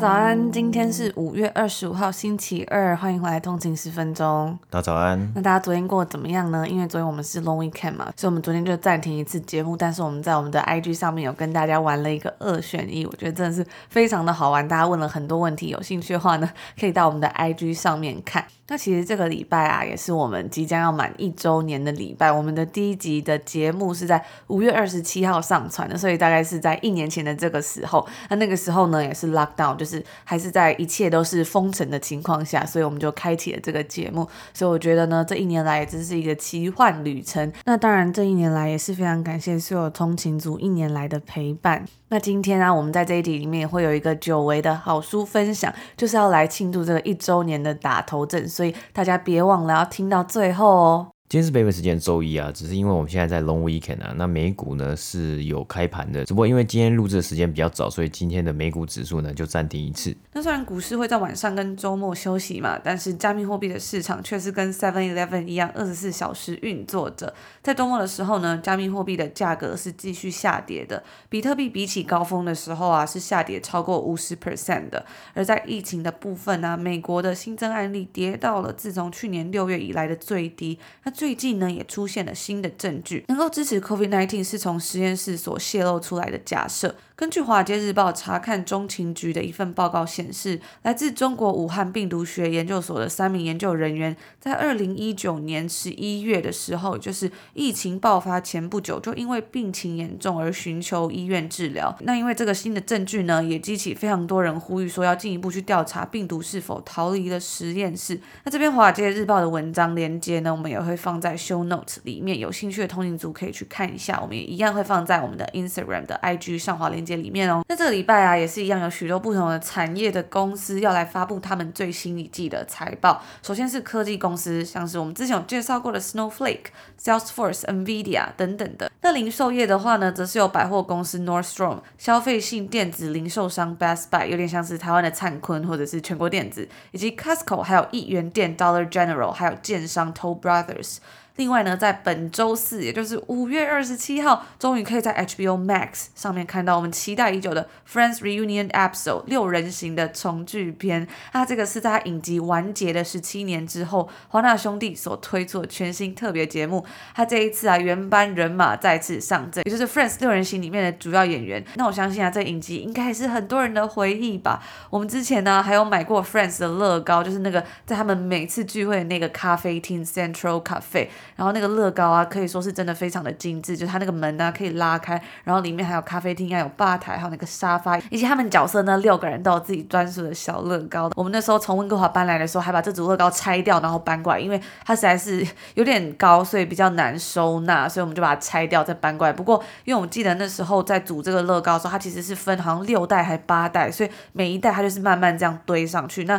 家早安，今天是五月二十五号星期二，欢迎回来通勤十分钟。大家早安。那大家昨天过得怎么样呢？因为昨天我们是 Long Weekend 嘛，所以我们昨天就暂停一次节目。但是我们在我们的 IG 上面有跟大家玩了一个二选一，我觉得真的是非常的好玩。大家问了很多问题，有兴趣的话呢，可以到我们的 IG 上面看。那其实这个礼拜啊，也是我们即将要满一周年的礼拜。我们的第一集的节目是在五月二十七号上传的，所以大概是在一年前的这个时候。那那个时候呢，也是 lockdown，就是还是在一切都是封城的情况下，所以我们就开启了这个节目。所以我觉得呢，这一年来也真是一个奇幻旅程。那当然，这一年来也是非常感谢所有通勤族一年来的陪伴。那今天呢、啊，我们在这一集里面也会有一个久违的好书分享，就是要来庆祝这个一周年的打头阵，所以大家别忘了要听到最后哦。今天是北美时间周一啊，只是因为我们现在在 Long Weekend 啊，那美股呢是有开盘的，只不过因为今天录制的时间比较早，所以今天的美股指数呢就暂停一次。那虽然股市会在晚上跟周末休息嘛，但是加密货币的市场却是跟 Seven Eleven 一样，二十四小时运作着。在周末的时候呢，加密货币的价格是继续下跌的，比特币比起高峰的时候啊是下跌超过五十 percent 的。而在疫情的部分呢、啊，美国的新增案例跌到了自从去年六月以来的最低。那最近呢，也出现了新的证据，能够支持 COVID-19 是从实验室所泄露出来的假设。根据《华尔街日报》查看中情局的一份报告显示，来自中国武汉病毒学研究所的三名研究人员，在二零一九年十一月的时候，就是疫情爆发前不久，就因为病情严重而寻求医院治疗。那因为这个新的证据呢，也激起非常多人呼吁说要进一步去调查病毒是否逃离了实验室。那这篇《华尔街日报》的文章连接呢，我们也会放在 show notes 里面，有兴趣的通勤族可以去看一下。我们也一样会放在我们的 Instagram 的 IG 上滑链接里面哦，那这个礼拜啊，也是一样，有许多不同的产业的公司要来发布他们最新一季的财报。首先是科技公司，像是我们之前有介绍过的 Snowflake、Sales、NVIDIA 等等的。那零售业的话呢，则是有百货公司 Nordstrom、消费性电子零售商 Best Buy，有点像是台湾的灿坤或者是全国电子，以及 Costco，还有一元店 Dollar General，还有建商 Toll Brothers。另外呢，在本周四，也就是五月二十七号，终于可以在 HBO Max 上面看到我们期待已久的 Friends Reunion Episode 六人行的重聚篇。那这个是在影集完结的十七年之后，华纳兄弟所推出的全新特别节目。他这一次啊，原班人马再次上阵，也就是 Friends 六人行里面的主要演员。那我相信啊，这影集应该也是很多人的回忆吧。我们之前呢，还有买过 Friends 的乐高，就是那个在他们每次聚会的那个咖啡厅 Central Cafe。然后那个乐高啊，可以说是真的非常的精致，就是它那个门啊可以拉开，然后里面还有咖啡厅，还有吧台，还有那个沙发，以及他们角色呢六个人都有自己专属的小乐高。我们那时候从温哥华搬来的时候，还把这组乐高拆掉，然后搬过来，因为它实在是有点高，所以比较难收纳，所以我们就把它拆掉再搬过来。不过因为我记得那时候在组这个乐高的时候，它其实是分好像六代还是八代，所以每一代它就是慢慢这样堆上去。那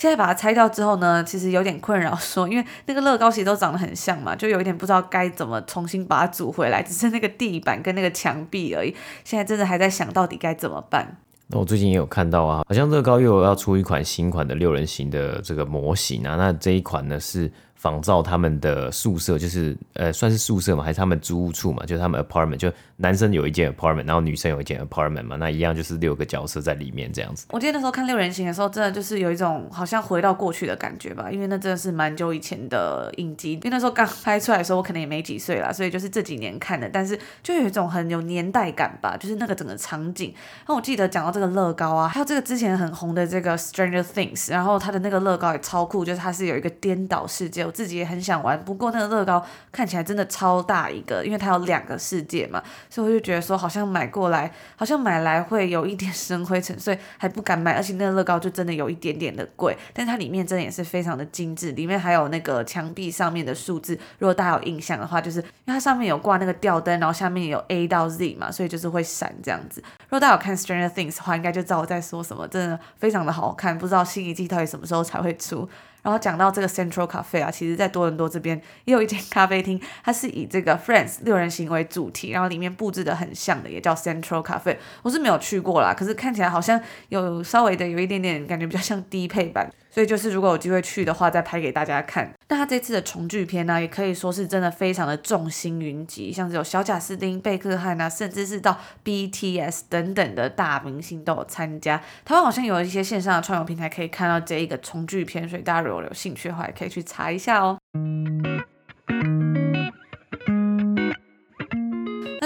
现在把它拆掉之后呢，其实有点困扰，说因为那个乐高其实都长得很像嘛，就有一点不知道该怎么重新把它组回来，只是那个地板跟那个墙壁而已。现在真的还在想到底该怎么办。那我最近也有看到啊，好像乐高又要出一款新款的六人行的这个模型啊，那这一款呢是。仿照他们的宿舍，就是呃，算是宿舍嘛，还是他们租屋处嘛？就是他们 apartment，就男生有一间 apartment，然后女生有一间 apartment 嘛，那一样就是六个角色在里面这样子。我记得那时候看六人行的时候，真的就是有一种好像回到过去的感觉吧，因为那真的是蛮久以前的影集，因为那时候刚拍出来的时候，我可能也没几岁啦，所以就是这几年看的，但是就有一种很有年代感吧，就是那个整个场景。那我记得讲到这个乐高啊，还有这个之前很红的这个 Stranger Things，然后它的那个乐高也超酷，就是它是有一个颠倒世界。我自己也很想玩，不过那个乐高看起来真的超大一个，因为它有两个世界嘛，所以我就觉得说好像买过来，好像买来会有一点生灰尘，所以还不敢买。而且那个乐高就真的有一点点的贵，但它里面真的也是非常的精致，里面还有那个墙壁上面的数字，如果大家有印象的话，就是因为它上面有挂那个吊灯，然后下面有 A 到 Z 嘛，所以就是会闪这样子。如果大家有看 Stranger Things 的话，应该就知道我在说什么，真的非常的好看。不知道新一季到底什么时候才会出。然后讲到这个 Central Cafe 啊，其实在多伦多这边也有一间咖啡厅，它是以这个 Friends 六人行为主题，然后里面布置的很像的，也叫 Central Cafe。我是没有去过啦，可是看起来好像有稍微的有一点点感觉比较像低配版。所以就是，如果有机会去的话，再拍给大家看。那他这次的重聚片呢，也可以说是真的非常的众星云集，像是有小贾斯汀、贝克汉啊，甚至是到 BTS 等等的大明星都有参加。台湾好像有一些线上的串流平台可以看到这一个重聚片，所以大家如果有兴趣的话，也可以去查一下哦。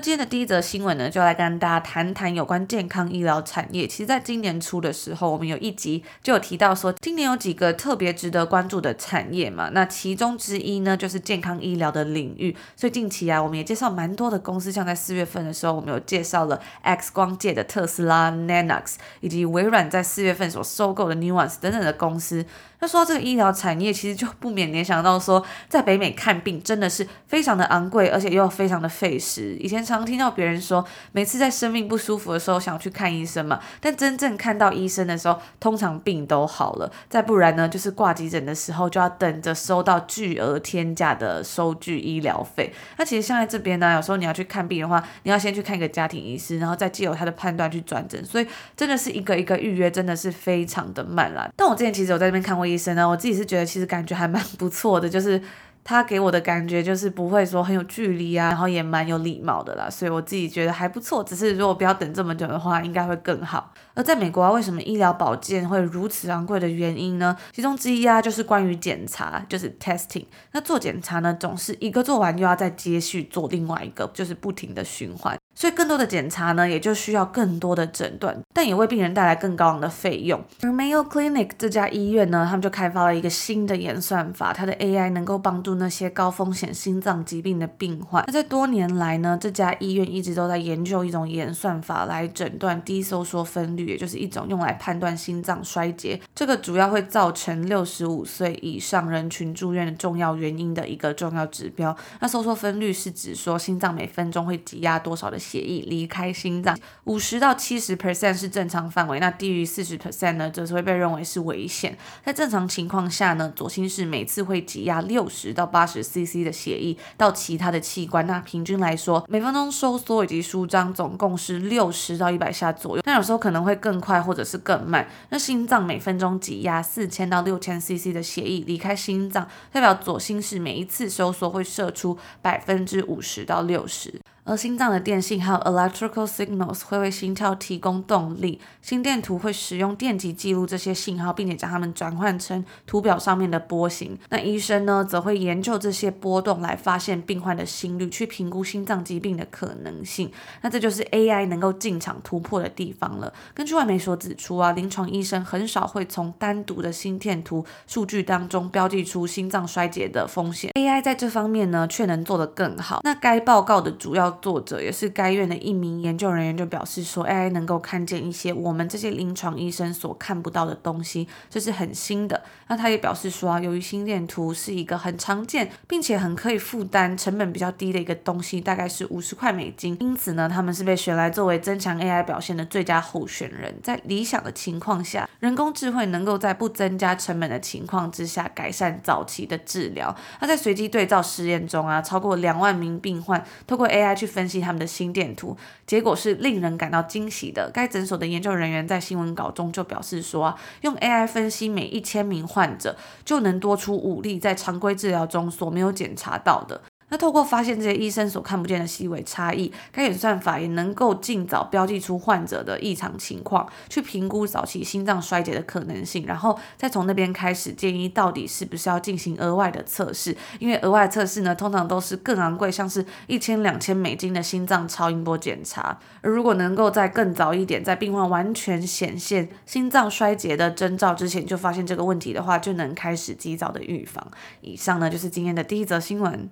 今天的第一则新闻呢，就来跟大家谈谈有关健康医疗产业。其实，在今年初的时候，我们有一集就有提到说，今年有几个特别值得关注的产业嘛。那其中之一呢，就是健康医疗的领域。所以近期啊，我们也介绍蛮多的公司，像在四月份的时候，我们有介绍了 X 光界的特斯拉、Nanox，以及微软在四月份所收购的 Nuance 等等的公司。那说到这个医疗产业，其实就不免联想到说，在北美看病真的是非常的昂贵，而且又非常的费时。以前常听到别人说，每次在生命不舒服的时候想要去看医生嘛，但真正看到医生的时候，通常病都好了。再不然呢，就是挂急诊的时候就要等着收到巨额天价的收据医疗费。那其实像在这边呢，有时候你要去看病的话，你要先去看一个家庭医师，然后再借由他的判断去转诊，所以真的是一个一个预约，真的是非常的慢啦。但我之前其实有在这边看过生呢，我自己是觉得其实感觉还蛮不错的，就是。他给我的感觉就是不会说很有距离啊，然后也蛮有礼貌的啦，所以我自己觉得还不错。只是如果不要等这么久的话，应该会更好。而在美国啊，为什么医疗保健会如此昂贵的原因呢？其中之一啊，就是关于检查，就是 testing。那做检查呢，总是一个做完又要再接续做另外一个，就是不停的循环。所以更多的检查呢，也就需要更多的诊断，但也为病人带来更高昂的费用。而 Mayo Clinic 这家医院呢，他们就开发了一个新的演算法，它的 AI 能够帮助那些高风险心脏疾病的病患。那在多年来呢，这家医院一直都在研究一种演算法来诊断低收缩分率，也就是一种用来判断心脏衰竭，这个主要会造成六十五岁以上人群住院的重要原因的一个重要指标。那收缩分率是指说心脏每分钟会挤压多少的血液离开心脏，五十到七十 percent 是正常范围，那低于四十 percent 呢，则是会被认为是危险。在正常情况下呢，左心室每次会挤压六十到八十 cc 的血液到其他的器官，那平均来说，每分钟收缩以及舒张总共是六十到一百下左右。那有时候可能会更快或者是更慢。那心脏每分钟挤压四千到六千 cc 的血液离开心脏，代表左心室每一次收缩会射出百分之五十到六十。而心脏的电信还有 electrical signals 会为心跳提供动力，心电图会使用电极记录这些信号，并且将它们转换成图表上面的波形。那医生呢，则会研究这些波动来发现病患的心率，去评估心脏疾病的可能性。那这就是 AI 能够进场突破的地方了。根据外媒所指出啊，临床医生很少会从单独的心电图数据当中标记出心脏衰竭的风险，AI 在这方面呢，却能做得更好。那该报告的主要作者也是该院的一名研究人员就表示说，AI 能够看见一些我们这些临床医生所看不到的东西，这是很新的。那他也表示说啊，由于心电图是一个很常见并且很可以负担、成本比较低的一个东西，大概是五十块美金，因此呢，他们是被选来作为增强 AI 表现的最佳候选人。在理想的情况下，人工智慧能够在不增加成本的情况之下改善早期的治疗。那在随机对照实验中啊，超过两万名病患透过 AI 去去分析他们的心电图，结果是令人感到惊喜的。该诊所的研究人员在新闻稿中就表示说，用 AI 分析每一千名患者，就能多出五例在常规治疗中所没有检查到的。那透过发现这些医生所看不见的细微差异，该演算法也能够尽早标记出患者的异常情况，去评估早期心脏衰竭的可能性，然后再从那边开始建议到底是不是要进行额外的测试。因为额外测试呢，通常都是更昂贵，像是一千两千美金的心脏超音波检查。而如果能够在更早一点，在病患完全显现心脏衰竭的征兆之前就发现这个问题的话，就能开始及早的预防。以上呢，就是今天的第一则新闻。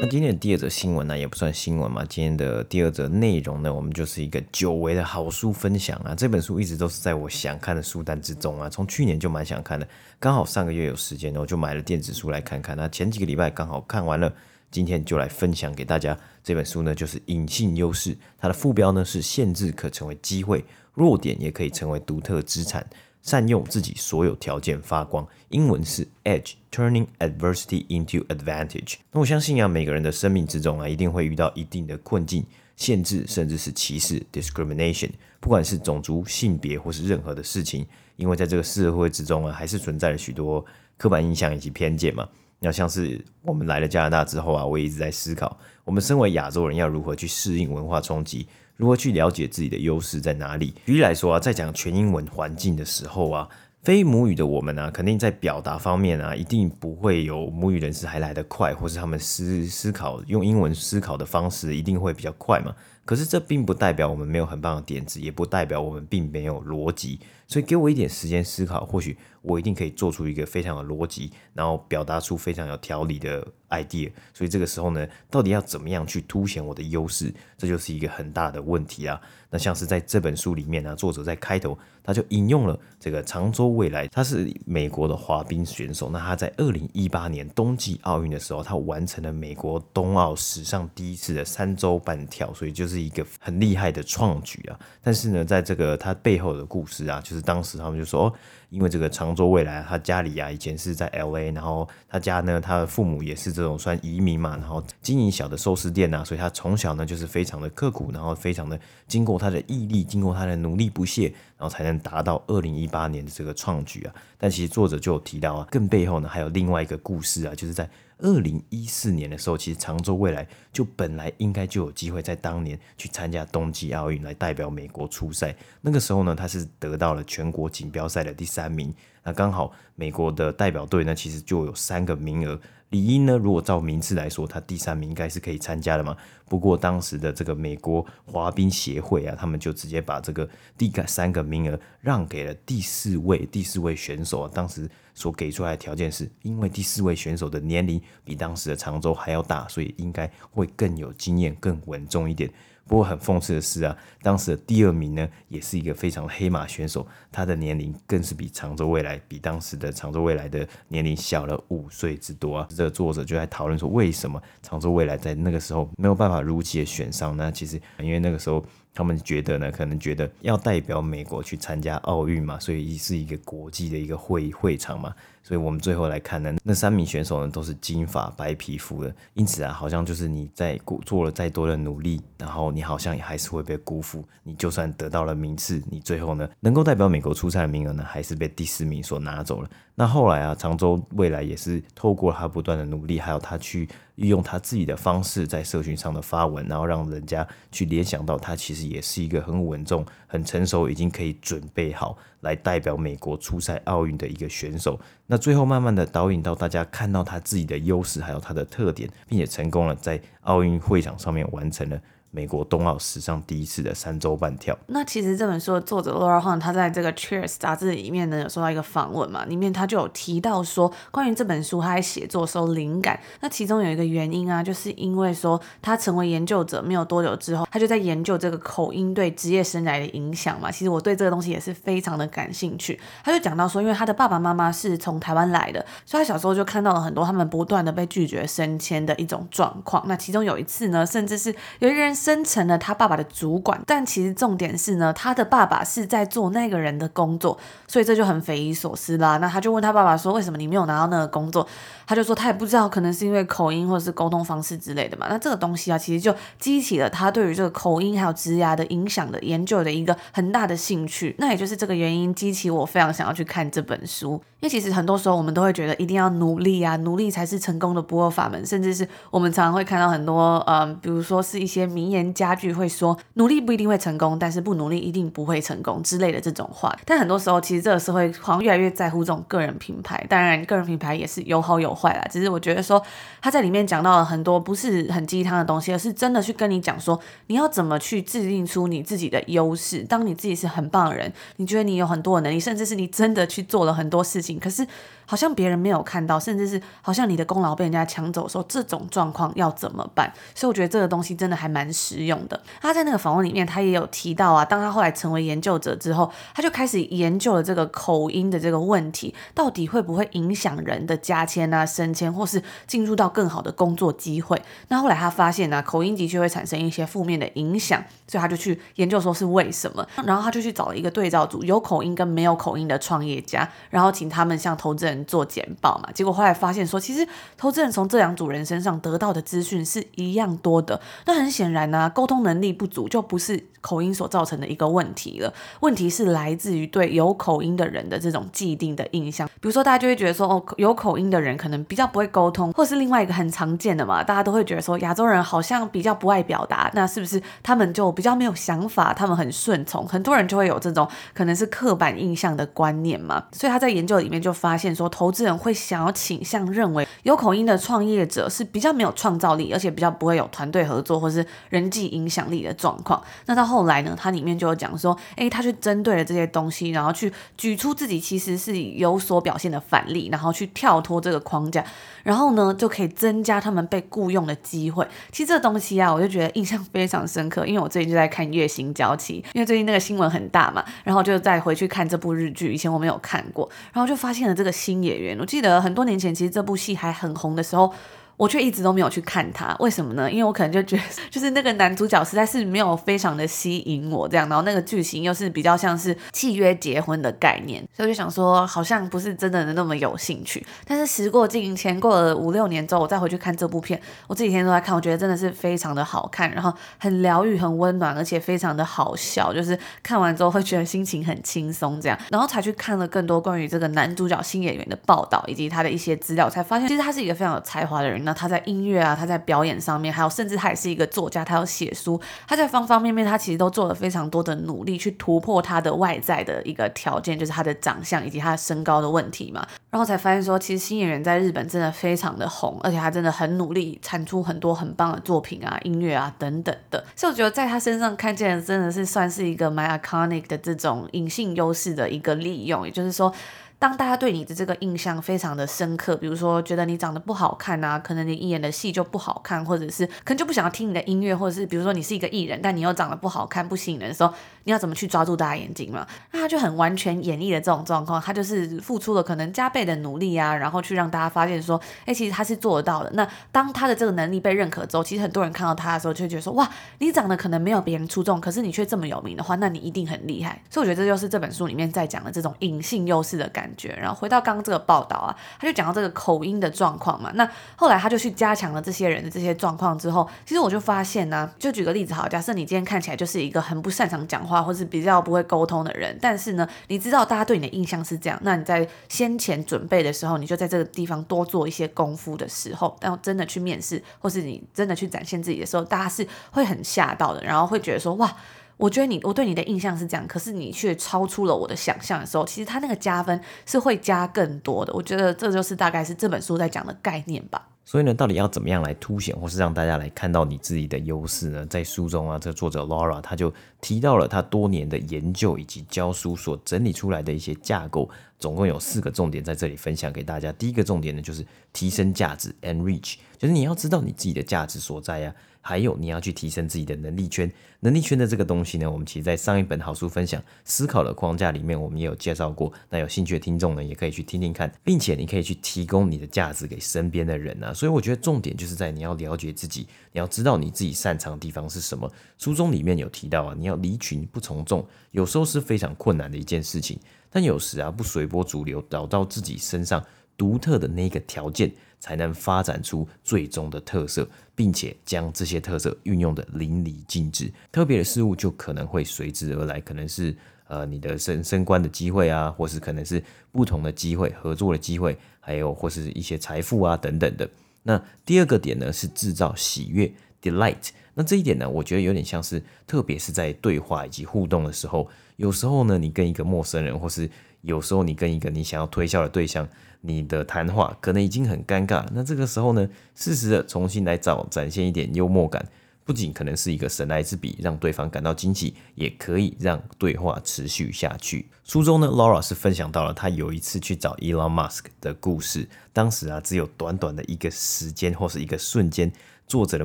那今天的第二则新闻呢，也不算新闻嘛。今天的第二则内容呢，我们就是一个久违的好书分享啊。这本书一直都是在我想看的书单之中啊，从去年就蛮想看的，刚好上个月有时间，我就买了电子书来看看。那前几个礼拜刚好看完了。今天就来分享给大家。这本书呢，就是《隐性优势》，它的副标呢是“限制可成为机会，弱点也可以成为独特资产”。善用自己所有条件发光，英文是 Edge，Turning Adversity into Advantage。那我相信啊，每个人的生命之中啊，一定会遇到一定的困境、限制，甚至是歧视 （discrimination）。不管是种族、性别或是任何的事情，因为在这个社会之中啊，还是存在了许多刻板印象以及偏见嘛。那像是我们来了加拿大之后啊，我也一直在思考，我们身为亚洲人要如何去适应文化冲击。如何去了解自己的优势在哪里？举例来说啊，在讲全英文环境的时候啊，非母语的我们啊，肯定在表达方面啊，一定不会有母语人士还来得快，或是他们思思考用英文思考的方式一定会比较快嘛。可是这并不代表我们没有很棒的点子，也不代表我们并没有逻辑。所以给我一点时间思考，或许我一定可以做出一个非常有逻辑，然后表达出非常有条理的 idea。所以这个时候呢，到底要怎么样去凸显我的优势，这就是一个很大的问题啊。那像是在这本书里面呢，作者在开头他就引用了这个长州未来，他是美国的滑冰选手。那他在二零一八年冬季奥运的时候，他完成了美国冬奥史上第一次的三周半跳，所以就是一个很厉害的创举啊。但是呢，在这个他背后的故事啊，就是。当时他们就说，因为这个常州未来，他家里啊以前是在 LA，然后他家呢，他的父母也是这种算移民嘛，然后经营小的寿司店呐，所以他从小呢就是非常的刻苦，然后非常的经过他的毅力，经过他的努力不懈，然后才能达到二零一八年的这个创举啊。但其实作者就有提到啊，更背后呢还有另外一个故事啊，就是在。二零一四年的时候，其实常州未来就本来应该就有机会在当年去参加冬季奥运，来代表美国出赛。那个时候呢，他是得到了全国锦标赛的第三名。那刚好美国的代表队呢，其实就有三个名额。理应呢，如果照名次来说，他第三名应该是可以参加的嘛。不过当时的这个美国滑冰协会啊，他们就直接把这个第三个名额让给了第四位第四位选手啊。当时所给出来的条件是，因为第四位选手的年龄比当时的常州还要大，所以应该会更有经验、更稳重一点。不过很讽刺的是啊，当时的第二名呢，也是一个非常黑马选手，他的年龄更是比常州未来比当时的常州未来的年龄小了五岁之多啊。这个作者就在讨论说，为什么常州未来在那个时候没有办法如期的选上？呢其实因为那个时候他们觉得呢，可能觉得要代表美国去参加奥运嘛，所以是一个国际的一个会会场嘛。所以我们最后来看呢，那三名选手呢都是金发白皮肤的，因此啊，好像就是你在做了再多的努力，然后你好像也还是会被辜负。你就算得到了名次，你最后呢能够代表美国出赛的名额呢，还是被第四名所拿走了。那后来啊，常州未来也是透过他不断的努力，还有他去运用他自己的方式在社群上的发文，然后让人家去联想到他其实也是一个很稳重、很成熟，已经可以准备好来代表美国出赛奥运的一个选手。那最后慢慢的导引到大家看到他自己的优势，还有他的特点，并且成功了在奥运会场上面完成了。美国冬奥史上第一次的三周半跳。那其实这本书的作者 Laura Hunt，他在这个 Cheers 杂志里面呢，有收到一个访问嘛，里面他就有提到说，关于这本书他在写作的时候灵感，那其中有一个原因啊，就是因为说他成为研究者没有多久之后，他就在研究这个口音对职业生涯的影响嘛。其实我对这个东西也是非常的感兴趣。他就讲到说，因为他的爸爸妈妈是从台湾来的，所以他小时候就看到了很多他们不断的被拒绝升迁的一种状况。那其中有一次呢，甚至是有一个人。升成了他爸爸的主管，但其实重点是呢，他的爸爸是在做那个人的工作，所以这就很匪夷所思啦。那他就问他爸爸说：“为什么你没有拿到那个工作？”他就说他也不知道，可能是因为口音或者是沟通方式之类的嘛。那这个东西啊，其实就激起了他对于这个口音还有职涯的影响的研究的一个很大的兴趣。那也就是这个原因激起我非常想要去看这本书，因为其实很多时候我们都会觉得一定要努力啊，努力才是成功的不二法门，甚至是我们常常会看到很多嗯，比如说是一些迷言佳句会说努力不一定会成功，但是不努力一定不会成功之类的这种话。但很多时候其实这个社会好像越来越在乎这种个人品牌，当然个人品牌也是有好有坏。啦，只是我觉得说他在里面讲到了很多不是很鸡汤的东西，而是真的去跟你讲说你要怎么去制定出你自己的优势。当你自己是很棒的人，你觉得你有很多的能力，甚至是你真的去做了很多事情，可是好像别人没有看到，甚至是好像你的功劳被人家抢走的时候，这种状况要怎么办？所以我觉得这个东西真的还蛮实用的。他在那个访问里面，他也有提到啊，当他后来成为研究者之后，他就开始研究了这个口音的这个问题，到底会不会影响人的加签啊、升迁，或是进入到更好的工作机会？那后来他发现呢、口音的确会产生一些负面的影响，所以他就去研究说是为什么，然后他就去找了一个对照组，有口音跟没有口音的创业家，然后请他们向投资人做简报嘛，结果后来发现说，其实投资人从这两组人身上得到的资讯是一样多的。那很显然那、沟通能力不足就不是口音所造成的一个问题了，问题是来自于对有口音的人的这种既定的印象。比如说，大家就会觉得说，哦，有口音的人可能比较不会沟通，或是另外一个很常见的嘛，大家都会觉得说，亚洲人好像比较不爱表达，那是不是他们就比较没有想法，他们很顺从？很多人就会有这种可能是刻板印象的观念嘛。所以他在研究里面就发现说，投资人会想要倾向认为有口音的创业者是比较没有创造力，而且比较不会有团队合作或是人人际影响力的状况。那到后来呢，他里面就有讲说，诶，他去针对了这些东西，然后去举出自己其实是有所表现的反例，然后去跳脱这个框架，然后呢就可以增加他们被雇佣的机会。其实这东西啊，我就觉得印象非常深刻，因为我最近就在看《月薪娇妻》，因为最近那个新闻很大嘛，然后就再回去看这部日剧，以前我没有看过，然后就发现了这个新演员。我记得很多年前，其实这部戏还很红的时候。我却一直都没有去看他，为什么呢？因为我可能就觉得，就是那个男主角实在是没有非常的吸引我这样，然后那个剧情又是比较像是契约结婚的概念，所以我就想说，好像不是真的那么有兴趣。但是时过境迁，过了五六年之后，我再回去看这部片，我这几天都在看，我觉得真的是非常的好看，然后很疗愈、很温暖，而且非常的好笑，就是看完之后会觉得心情很轻松这样，然后才去看了更多关于这个男主角新演员的报道以及他的一些资料，才发现其实他是一个非常有才华的人。他在音乐啊，他在表演上面，还有甚至他也是一个作家，他要写书，他在方方面面，他其实都做了非常多的努力去突破他的外在的一个条件，就是他的长相以及他的身高的问题嘛。然后才发现说，其实新演员在日本真的非常的红，而且他真的很努力产出很多很棒的作品啊、音乐啊等等的。所以我觉得在他身上看见的真的是算是一个蛮 iconic 的这种隐性优势的一个利用，也就是说。当大家对你的这个印象非常的深刻，比如说觉得你长得不好看啊，可能你演的戏就不好看，或者是可能就不想要听你的音乐，或者是比如说你是一个艺人，但你又长得不好看、不吸引人的时候，你要怎么去抓住大家眼睛嘛？那他就很完全演绎了这种状况，他就是付出了可能加倍的努力啊，然后去让大家发现说，哎，其实他是做得到的。那当他的这个能力被认可之后，其实很多人看到他的时候就会觉得说，哇，你长得可能没有别人出众，可是你却这么有名的话，那你一定很厉害。所以我觉得这就是这本书里面在讲的这种隐性优势的感觉。然后回到刚。刚这个报道啊，他就讲到这个口音的状况嘛。那后来他就去加强了这些人的这些状况之后，其实我就发现呢、就举个例子好，假设你今天看起来就是一个很不擅长讲话，或是比较不会沟通的人，但是呢，你知道大家对你的印象是这样，那你在先前准备的时候，你就在这个地方多做一些功夫的时候，然后真的去面试，或是你真的去展现自己的时候，大家是会很吓到的，然后会觉得说哇。我觉得你，我对你的印象是这样，可是你却超出了我的想象的时候，其实他那个加分是会加更多的。我觉得这就是大概是这本书在讲的概念吧。所以呢，到底要怎么样来凸显，或是让大家来看到你自己的优势呢？在书中啊，这个作者 Laura 他就提到了他多年的研究以及教书所整理出来的一些架构，总共有四个重点在这里分享给大家。第一个重点呢，就是提升价值 （enrich），就是你要知道你自己的价值所在呀、啊。还有，你要去提升自己的能力圈。能力圈的这个东西呢，我们其实在上一本好书分享思考的框架里面，我们也有介绍过。那有兴趣的听众呢，也可以去听听看，并且你可以去提供你的价值给身边的人啊。所以我觉得重点就是在你要了解自己，你要知道你自己擅长的地方是什么。书中里面有提到啊，你要离群不从众，有时候是非常困难的一件事情。但有时啊，不随波逐流，找到自己身上独特的那个条件。才能发展出最终的特色，并且将这些特色运用得淋漓尽致。特别的事物就可能会随之而来，可能是呃你的升升官的机会啊，或是可能是不同的机会、合作的机会，还有或是一些财富啊等等的。那第二个点呢是制造喜悦 （delight）。那这一点呢，我觉得有点像是，特别是在对话以及互动的时候，有时候呢，你跟一个陌生人，或是有时候你跟一个你想要推销的对象。你的谈话可能已经很尴尬，那这个时候呢，适时的重新来找，展现一点幽默感，不仅可能是一个神来之笔，让对方感到惊喜，也可以让对话持续下去。书中呢，Laura 是分享到了他有一次去找 Elon Musk 的故事，当时啊，只有短短的一个时间或是一个瞬间。作者的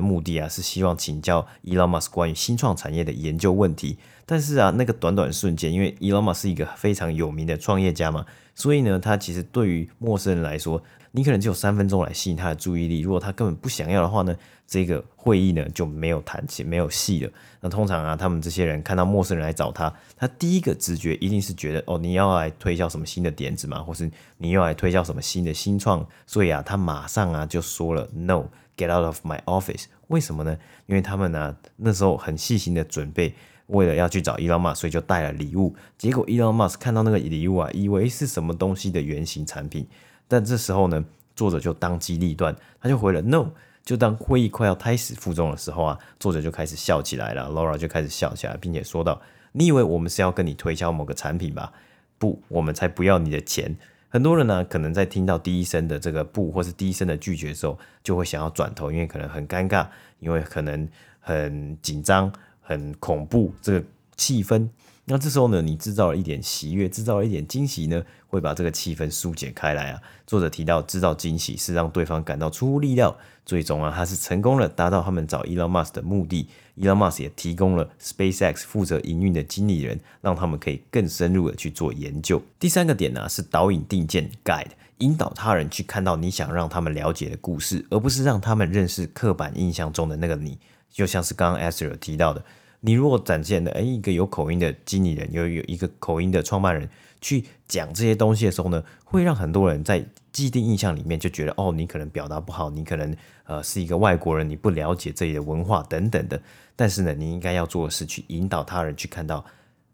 目的啊，是希望请教 Elon Musk 关于新创产业的研究问题。但是啊，那个短短瞬间，因为 Elon Musk 是一个非常有名的创业家嘛，所以呢，他其实对于陌生人来说，你可能只有三分钟来吸引他的注意力。如果他根本不想要的话呢，这个会议呢就没有谈起，没有戏了。那通常啊，他们这些人看到陌生人来找他，他第一个直觉一定是觉得哦，你要来推销什么新的点子吗？或是你要来推销什么新的新创？所以啊，他马上啊就说了 no Get out of my office”。为什么呢？因为他们呢、那时候很细心的准备。为了要去找 Elon Musk，所以就带了礼物。结果 Elon Musk 看到那个礼物啊，以为是什么东西的原型产品。但这时候呢，作者就当机立断，他就回了 No。就当会议快要开始负重的时候啊，作者就开始笑起来了。Laura 就开始笑起来，并且说道：“你以为我们是要跟你推销某个产品吧？不，我们才不要你的钱。”很多人呢，可能在听到第一声的这个不，或是第一声的拒绝的时候，就会想要转头，因为可能很尴尬，因为可能很紧张。很恐怖，这个气氛。那这时候呢，你制造了一点喜悦，制造了一点惊喜呢，会把这个气氛疏解开来啊。作者提到，制造惊喜是让对方感到出乎意料，最终啊，他是成功了，达到他们找 Elon Musk 的目的。Elon Musk 也提供了 SpaceX 负责营运的经理人，让他们可以更深入的去做研究。第三个点呢，是导引定见 Guide，引导他人去看到你想让他们了解的故事，而不是让他们认识刻板印象中的那个你。就像是刚刚 a s r 提到的，你如果展现的诶一个有口音的经理人，有有一个口音的创办人去讲这些东西的时候呢，会让很多人在既定印象里面就觉得哦，你可能表达不好，你可能呃是一个外国人，你不了解这里的文化等等的。但是呢，你应该要做的是去引导他人去看到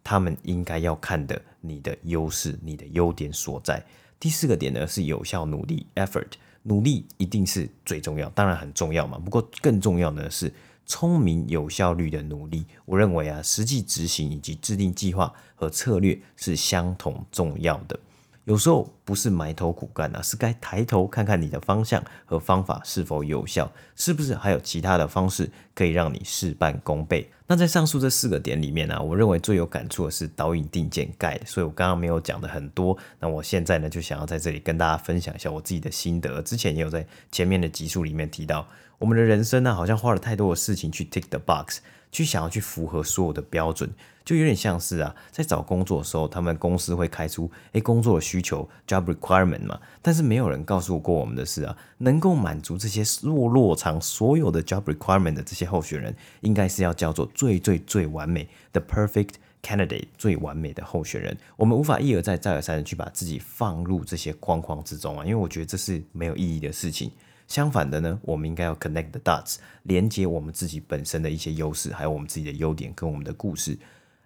他们应该要看的你的优势、你的优点所在。第四个点呢是有效努力 （effort），努力一定是最重要，当然很重要嘛。不过更重要的是。聪明有效率的努力，我认为啊，实际执行以及制定计划和策略是相同重要的。有时候不是埋头苦干啊，是该抬头看看你的方向和方法是否有效，是不是还有其他的方式可以让你事半功倍？那在上述这四个点里面呢，我认为最有感触的是导引定见盖所以我刚刚没有讲的很多。那我现在呢，就想要在这里跟大家分享一下我自己的心得。之前也有在前面的集数里面提到。我们的人生呢，好像花了太多的事情去 tick the box，去想要去符合所有的标准，就有点像是啊，在找工作的时候，他们公司会开出诶工作的需求 job requirement 嘛，但是没有人告诉过我们的是啊，能够满足这些落落长所有的 job requirement 的这些候选人，应该是要叫做最最最完美的 perfect candidate，最完美的候选人。我们无法一而再再而三的去把自己放入这些框框之中啊，因为我觉得这是没有意义的事情。相反的呢，我们应该要 connect the dots，连接我们自己本身的一些优势，还有我们自己的优点跟我们的故事。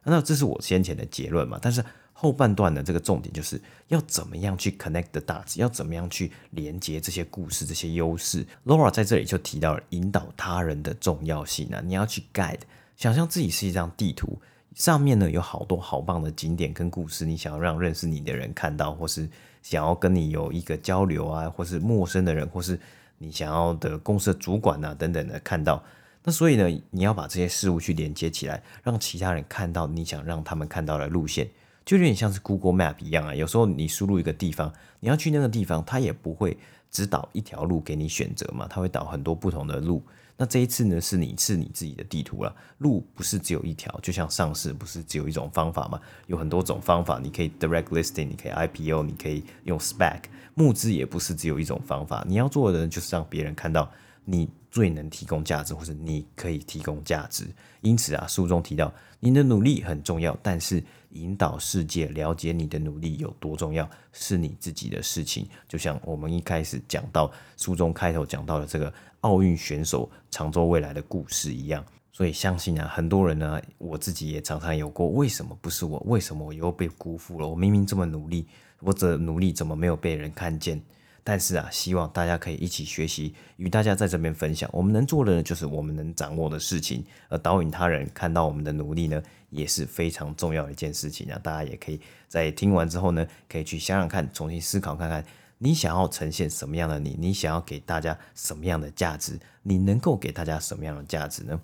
那这是我先前的结论嘛？但是后半段的这个重点就是要怎么样去 connect the dots，要怎么样去连接这些故事、这些优势。Laura 在这里就提到了引导他人的重要性啊，你要去 guide，想象自己是一张地图，上面呢有好多好棒的景点跟故事，你想要让认识你的人看到，或是想要跟你有一个交流啊，或是陌生的人，或是你想要的公司的主管啊，等等的看到，那所以呢，你要把这些事物去连接起来，让其他人看到你想让他们看到的路线，就有点像是 Google Map 一样啊。有时候你输入一个地方，你要去那个地方，它也不会只导一条路给你选择嘛，它会导很多不同的路。那这一次呢，是你是你自己的地图了，路不是只有一条，就像上市不是只有一种方法嘛，有很多种方法，你可以 direct listing，你可以 IPO，你可以用 spec 募资也不是只有一种方法，你要做的，就是让别人看到你最能提供价值，或者你可以提供价值。因此啊，书中提到你的努力很重要，但是引导世界了解你的努力有多重要，是你自己的事情。就像我们一开始讲到书中开头讲到的这个。奥运选手常州未来的故事一样，所以相信啊，很多人呢，我自己也常常有过，为什么不是我？为什么我又被辜负了？我明明这么努力，我这努力怎么没有被人看见？但是啊，希望大家可以一起学习，与大家在这边分享。我们能做的呢，就是我们能掌握的事情，而导引他人看到我们的努力呢，也是非常重要的一件事情啊。大家也可以在听完之后呢，可以去想想看，重新思考看看。你想要呈现什么样的你？你想要给大家什么样的价值？你能够给大家什么样的价值呢？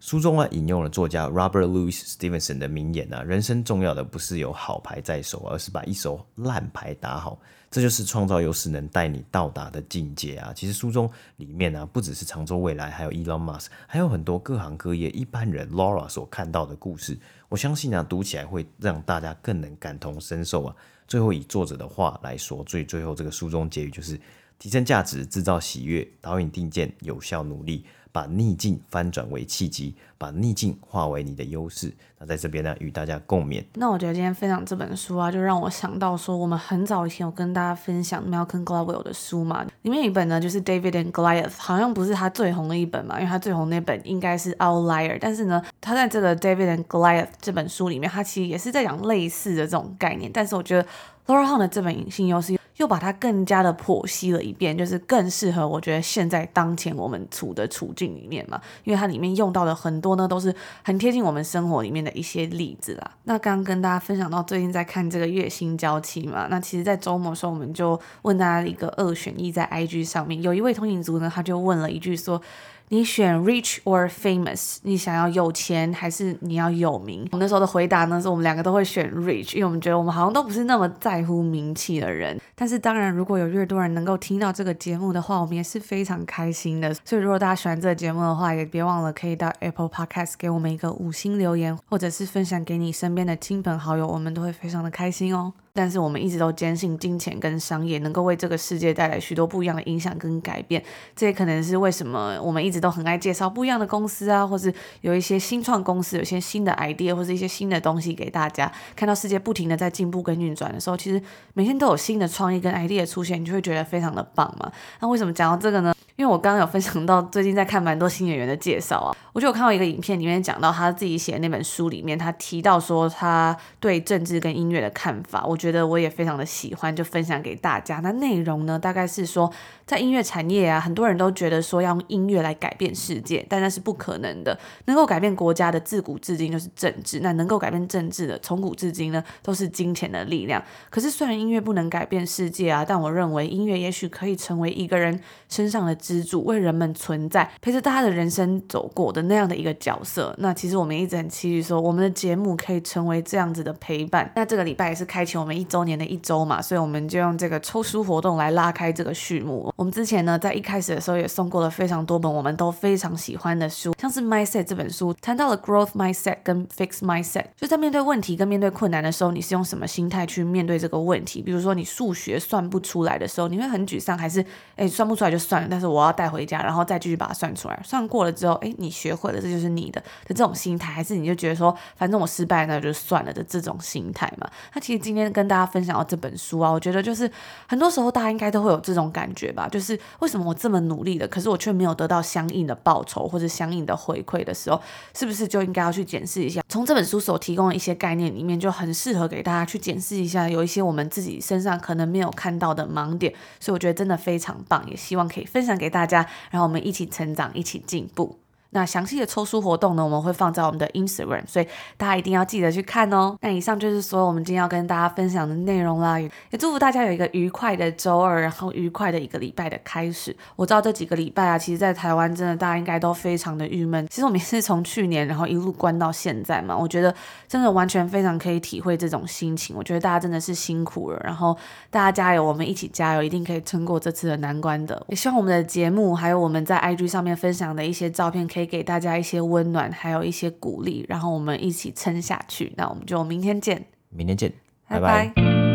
书中啊引用了作家 Robert Louis Stevenson 的名言啊，人生重要的不是有好牌在手，而是把一手烂牌打好。这就是创造优势能带你到达的境界啊！其实书中里面啊，不只是长洲未来，还有 Elon Musk，还有很多各行各业一般人 Laura 所看到的故事。我相信啊，读起来会让大家更能感同身受啊。最后以作者的话来说，最最后这个书中结语就是：提升价值，制造喜悦，导引定见，有效努力。把逆境翻转为契机，把逆境化为你的优势。那在这边呢，与大家共勉。那我觉得今天分享这本书啊，就让我想到说，我们很早以前有跟大家分享 Malcolm Gladwell 的书嘛，里面一本呢就是 David and Goliath，好像不是他最红的一本嘛，因为他最红那本应该是 Outlier。但是呢，他在这个 David and Goliath 这本书里面，他其实也是在讲类似的这种概念。但是我觉得 Laura Hunt 的这本隐性优势。又把它更加的剖析了一遍，就是更适合我觉得现在当前我们处的处境里面嘛，因为它里面用到的很多呢都是很贴近我们生活里面的一些例子啦。那刚跟大家分享到最近在看这个月薪娇妻嘛，那其实，在周末的时候我们就问大家一个二选一，在 IG 上面有一位通勤族呢，他就问了一句说。你选 rich or famous？你想要有钱还是你要有名？我那时候的回答呢，是我们两个都会选 rich，因为我们觉得我们好像都不是那么在乎名气的人。但是当然，如果有越多人能够听到这个节目的话，我们也是非常开心的。所以如果大家喜欢这个节目的话，也别忘了可以到 Apple Podcast 给我们一个五星留言，或者是分享给你身边的亲朋好友，我们都会非常的开心哦。但是我们一直都坚信，金钱跟商业能够为这个世界带来许多不一样的影响跟改变。这也可能是为什么我们一直都很爱介绍不一样的公司啊，或是有一些新创公司，有一些新的 idea 或是一些新的东西给大家。看到世界不停的在进步跟运转的时候，其实每天都有新的创意跟 idea 出现，你就会觉得非常的棒嘛。那为什么讲到这个呢？因为我刚刚有分享到，最近在看蛮多新演员的介绍啊，我就有看到一个影片，里面讲到他自己写的那本书里面，他提到说他对政治跟音乐的看法，我觉得我也非常的喜欢，就分享给大家。那内容呢，大概是说，在音乐产业啊，很多人都觉得说要用音乐来改变世界，但那是不可能的。能够改变国家的，自古至今就是政治；那能够改变政治的，从古至今呢，都是金钱的力量。可是虽然音乐不能改变世界啊，但我认为音乐也许可以成为一个人身上的支柱，为人们存在，陪着大家的人生走过的那样的一个角色。那其实我们一直很期许说，我们的节目可以成为这样子的陪伴。那这个礼拜也是开启我们一周年的一周嘛，所以我们就用这个抽书活动来拉开这个序幕。我们之前呢，在一开始的时候也送过了非常多本我们都非常喜欢的书，像是《Mindset》这本书，谈到了 Growth Mindset 跟 Fix Mindset，就在面对问题跟面对困难的时候，你是用什么心态去面对这个问题？比如说你数学算不出来的时候，你会很沮丧，还是哎算不出来就算了，但是我我要带回家，然后再继续把它算出来。算过了之后，哎，你学会了，这就是你的的这种心态，还是你就觉得说，反正我失败那就算了的这种心态嘛？那其实今天跟大家分享到这本书啊，我觉得就是很多时候大家应该都会有这种感觉吧，就是为什么我这么努力的，可是我却没有得到相应的报酬或者相应的回馈的时候，是不是就应该要去检视一下？从这本书所提供的一些概念里面，就很适合给大家去检视一下，有一些我们自己身上可能没有看到的盲点，所以我觉得真的非常棒，也希望可以分享给给大家，然后我们一起成长，一起进步。那详细的抽书活动呢，我们会放在我们的 Instagram，所以大家一定要记得去看哦。那以上就是所有我们今天要跟大家分享的内容啦，也祝福大家有一个愉快的周二，然后愉快的一个礼拜的开始。我知道这几个礼拜啊，其实在台湾真的大家应该都非常的郁闷。其实我们也是从去年然后一路关到现在嘛，我觉得真的完全非常可以体会这种心情。我觉得大家真的是辛苦了，然后大家加油，我们一起加油，一定可以撑过这次的难关的。也希望我们的节目还有我们在 IG 上面分享的一些照片可以以。给大家一些温暖，还有一些鼓励，然后我们一起撑下去。那我们就明天见，明天见，拜拜。拜拜。